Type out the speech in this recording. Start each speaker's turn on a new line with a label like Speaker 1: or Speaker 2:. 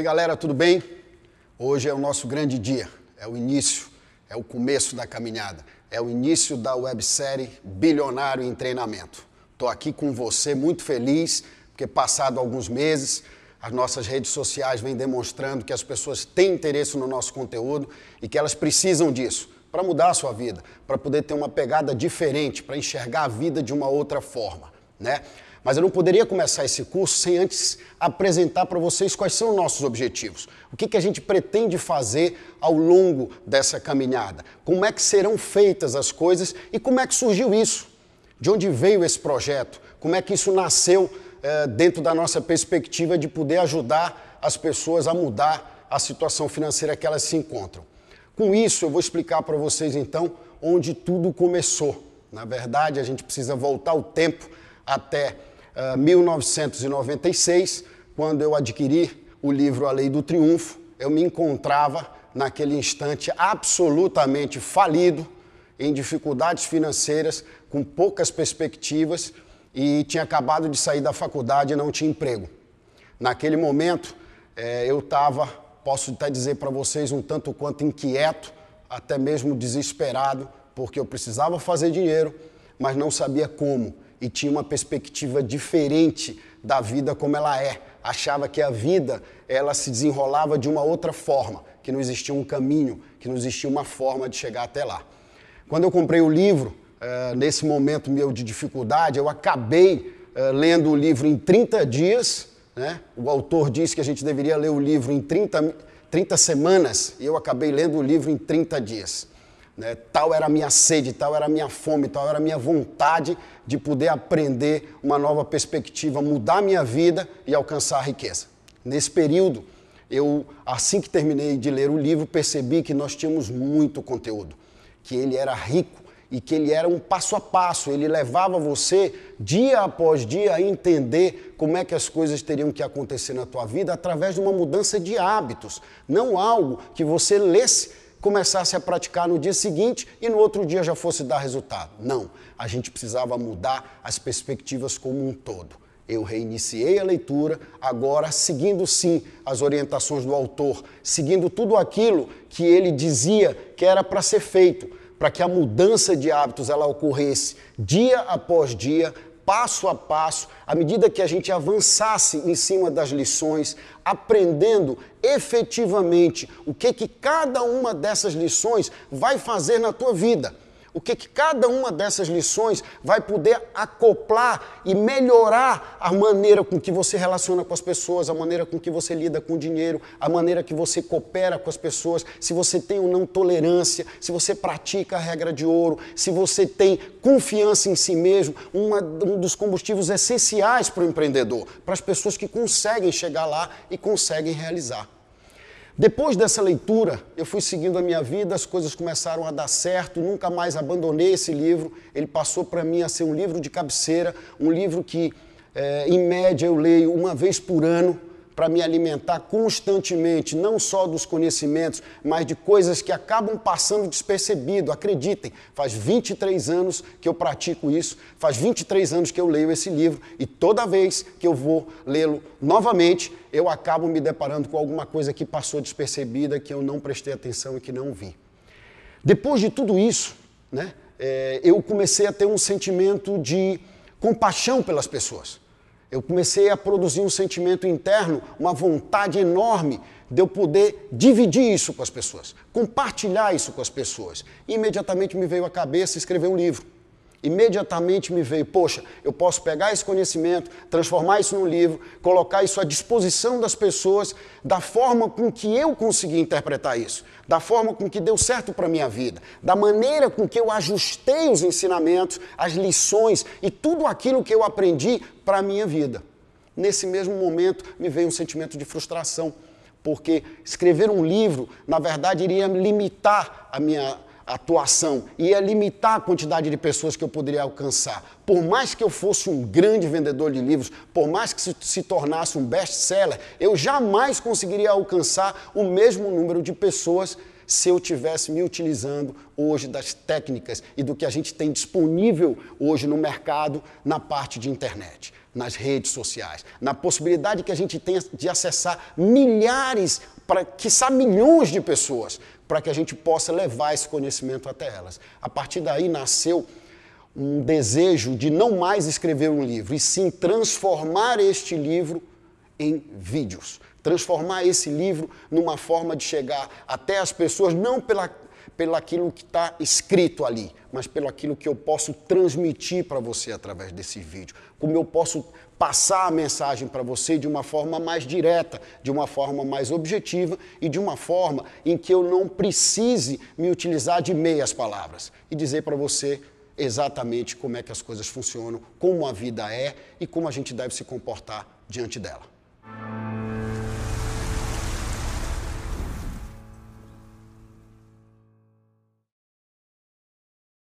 Speaker 1: Oi, galera, tudo bem? Hoje é o nosso grande dia, é o início, é o começo da caminhada, é o início da websérie Bilionário em Treinamento. Estou aqui com você muito feliz, porque passado alguns meses, as nossas redes sociais vêm demonstrando que as pessoas têm interesse no nosso conteúdo e que elas precisam disso para mudar a sua vida, para poder ter uma pegada diferente, para enxergar a vida de uma outra forma, né? Mas eu não poderia começar esse curso sem antes apresentar para vocês quais são os nossos objetivos. O que, que a gente pretende fazer ao longo dessa caminhada. Como é que serão feitas as coisas e como é que surgiu isso. De onde veio esse projeto? Como é que isso nasceu eh, dentro da nossa perspectiva de poder ajudar as pessoas a mudar a situação financeira que elas se encontram. Com isso, eu vou explicar para vocês então onde tudo começou. Na verdade, a gente precisa voltar o tempo até 1996, ah, quando eu adquiri o livro A Lei do Triunfo, eu me encontrava naquele instante absolutamente falido, em dificuldades financeiras, com poucas perspectivas e tinha acabado de sair da faculdade e não tinha emprego. Naquele momento, eh, eu estava, posso até dizer para vocês, um tanto quanto inquieto, até mesmo desesperado, porque eu precisava fazer dinheiro, mas não sabia como e tinha uma perspectiva diferente da vida como ela é. Achava que a vida ela se desenrolava de uma outra forma, que não existia um caminho, que não existia uma forma de chegar até lá. Quando eu comprei o livro, uh, nesse momento meu de dificuldade, eu acabei uh, lendo o livro em 30 dias. Né? O autor disse que a gente deveria ler o livro em 30, 30 semanas e eu acabei lendo o livro em 30 dias. Né? Tal era a minha sede, tal era a minha fome, tal era a minha vontade de poder aprender uma nova perspectiva, mudar minha vida e alcançar a riqueza. Nesse período, eu, assim que terminei de ler o livro, percebi que nós tínhamos muito conteúdo, que ele era rico e que ele era um passo a passo, ele levava você dia após dia a entender como é que as coisas teriam que acontecer na tua vida através de uma mudança de hábitos, não algo que você lesse começasse a praticar no dia seguinte e no outro dia já fosse dar resultado. Não, a gente precisava mudar as perspectivas como um todo. Eu reiniciei a leitura, agora seguindo sim as orientações do autor, seguindo tudo aquilo que ele dizia que era para ser feito, para que a mudança de hábitos ela ocorresse dia após dia, passo a passo, à medida que a gente avançasse em cima das lições, aprendendo efetivamente o que que cada uma dessas lições vai fazer na tua vida o que, que cada uma dessas lições vai poder acoplar e melhorar a maneira com que você relaciona com as pessoas, a maneira com que você lida com o dinheiro, a maneira que você coopera com as pessoas, se você tem ou não tolerância, se você pratica a regra de ouro, se você tem confiança em si mesmo, uma, um dos combustíveis essenciais para o empreendedor, para as pessoas que conseguem chegar lá e conseguem realizar. Depois dessa leitura, eu fui seguindo a minha vida, as coisas começaram a dar certo, nunca mais abandonei esse livro. Ele passou para mim a ser um livro de cabeceira, um livro que, é, em média, eu leio uma vez por ano para me alimentar constantemente, não só dos conhecimentos, mas de coisas que acabam passando despercebido. Acreditem, faz 23 anos que eu pratico isso, faz 23 anos que eu leio esse livro e toda vez que eu vou lê-lo novamente, eu acabo me deparando com alguma coisa que passou despercebida, que eu não prestei atenção e que não vi. Depois de tudo isso, né, é, eu comecei a ter um sentimento de compaixão pelas pessoas eu comecei a produzir um sentimento interno, uma vontade enorme de eu poder dividir isso com as pessoas, compartilhar isso com as pessoas. E imediatamente me veio à cabeça escrever um livro. Imediatamente me veio, poxa, eu posso pegar esse conhecimento, transformar isso num livro, colocar isso à disposição das pessoas da forma com que eu consegui interpretar isso, da forma com que deu certo para a minha vida, da maneira com que eu ajustei os ensinamentos, as lições e tudo aquilo que eu aprendi para a minha vida. Nesse mesmo momento me veio um sentimento de frustração, porque escrever um livro, na verdade, iria limitar a minha atuação, ia limitar a quantidade de pessoas que eu poderia alcançar. Por mais que eu fosse um grande vendedor de livros, por mais que se, se tornasse um best-seller, eu jamais conseguiria alcançar o mesmo número de pessoas se eu tivesse me utilizando hoje das técnicas e do que a gente tem disponível hoje no mercado na parte de internet, nas redes sociais, na possibilidade que a gente tem de acessar milhares, para quiçá milhões de pessoas, para que a gente possa levar esse conhecimento até elas. A partir daí nasceu um desejo de não mais escrever um livro, e sim transformar este livro em vídeos. Transformar esse livro numa forma de chegar até as pessoas, não pela, pelo aquilo que está escrito ali, mas pelo aquilo que eu posso transmitir para você através desse vídeo. Como eu posso passar a mensagem para você de uma forma mais direta, de uma forma mais objetiva e de uma forma em que eu não precise me utilizar de meias palavras e dizer para você exatamente como é que as coisas funcionam, como a vida é e como a gente deve se comportar diante dela.